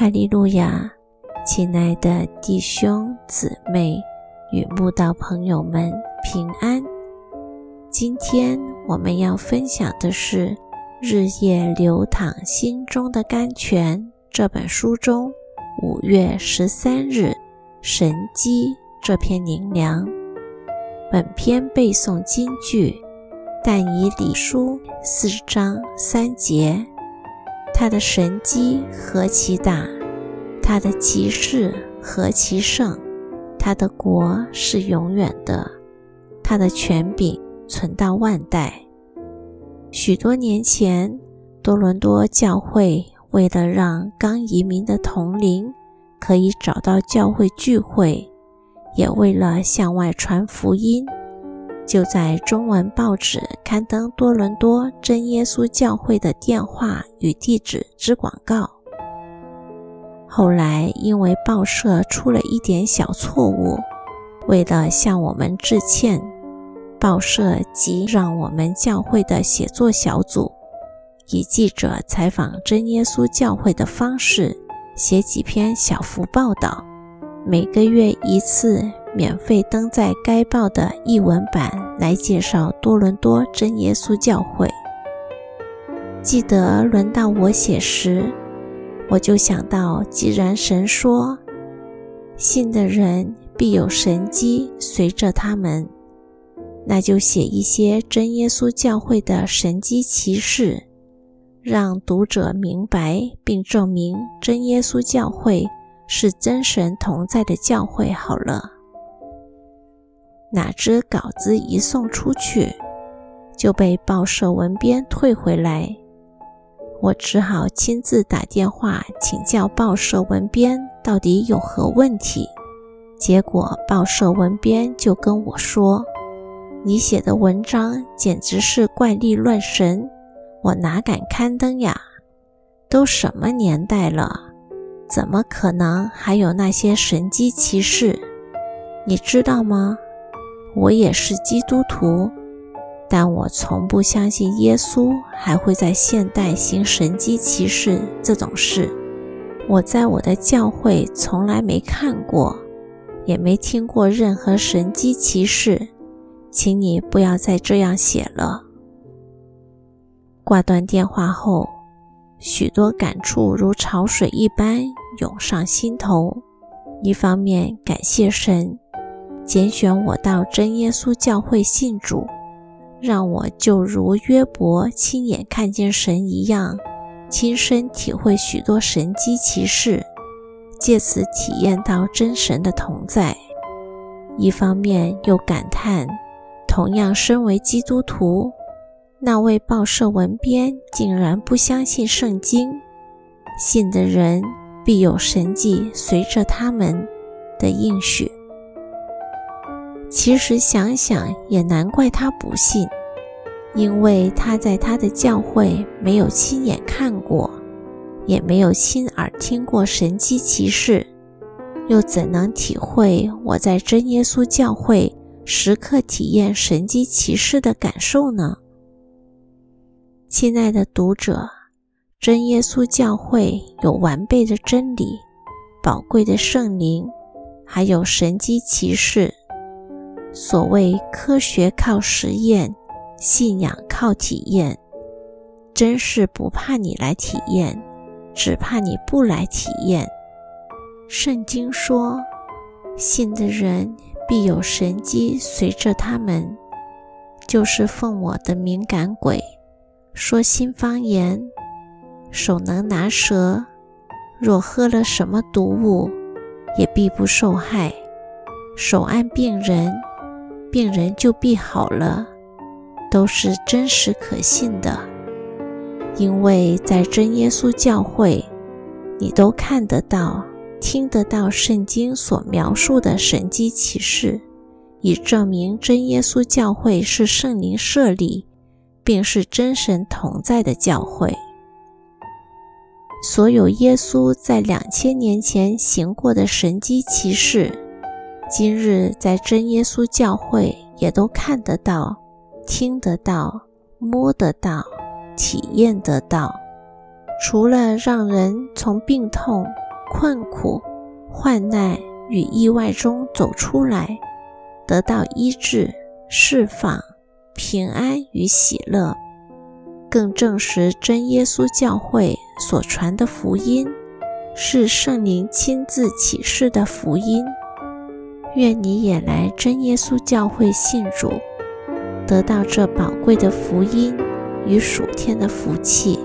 哈利路亚，亲爱的弟兄姊妹与慕道朋友们平安。今天我们要分享的是《日夜流淌心中的甘泉》这本书中五月十三日神机这篇灵粮。本篇背诵金句：但以理书四章三节。他的神机何其大，他的骑士何其盛，他的国是永远的，他的权柄存到万代。许多年前，多伦多教会为了让刚移民的同龄可以找到教会聚会，也为了向外传福音。就在中文报纸刊登多伦多真耶稣教会的电话与地址之广告。后来因为报社出了一点小错误，为了向我们致歉，报社即让我们教会的写作小组以记者采访真耶稣教会的方式写几篇小幅报道，每个月一次。免费登在该报的译文版来介绍多伦多真耶稣教会。记得轮到我写时，我就想到，既然神说信的人必有神机随着他们，那就写一些真耶稣教会的神机骑士，让读者明白并证明真耶稣教会是真神同在的教会。好了。哪知稿子一送出去，就被报社文编退回来。我只好亲自打电话请教报社文编到底有何问题。结果报社文编就跟我说：“你写的文章简直是怪力乱神，我哪敢刊登呀？都什么年代了，怎么可能还有那些神机骑士？你知道吗？”我也是基督徒，但我从不相信耶稣还会在现代行神迹奇事这种事。我在我的教会从来没看过，也没听过任何神迹奇事，请你不要再这样写了。挂断电话后，许多感触如潮水一般涌上心头。一方面感谢神。拣选我到真耶稣教会信主，让我就如约伯亲眼看见神一样，亲身体会许多神机奇事，借此体验到真神的同在。一方面又感叹，同样身为基督徒，那位报社文编竟然不相信圣经，信的人必有神迹随着他们的应许。其实想想也难怪他不信，因为他在他的教会没有亲眼看过，也没有亲耳听过神迹奇事，又怎能体会我在真耶稣教会时刻体验神迹奇事的感受呢？亲爱的读者，真耶稣教会有完备的真理、宝贵的圣灵，还有神迹奇事。所谓科学靠实验，信仰靠体验，真是不怕你来体验，只怕你不来体验。圣经说，信的人必有神机随着他们，就是奉我的敏感鬼，说新方言，手能拿蛇，若喝了什么毒物，也必不受害，手按病人。病人就必好了，都是真实可信的，因为在真耶稣教会，你都看得到、听得到圣经所描述的神迹奇事，以证明真耶稣教会是圣灵设立，并是真神同在的教会。所有耶稣在两千年前行过的神迹奇事。今日在真耶稣教会，也都看得到、听得到、摸得到、体验得到。除了让人从病痛、困苦、患难与意外中走出来，得到医治、释放、平安与喜乐，更证实真耶稣教会所传的福音是圣灵亲自启示的福音。愿你也来真耶稣教会信主，得到这宝贵的福音与属天的福气。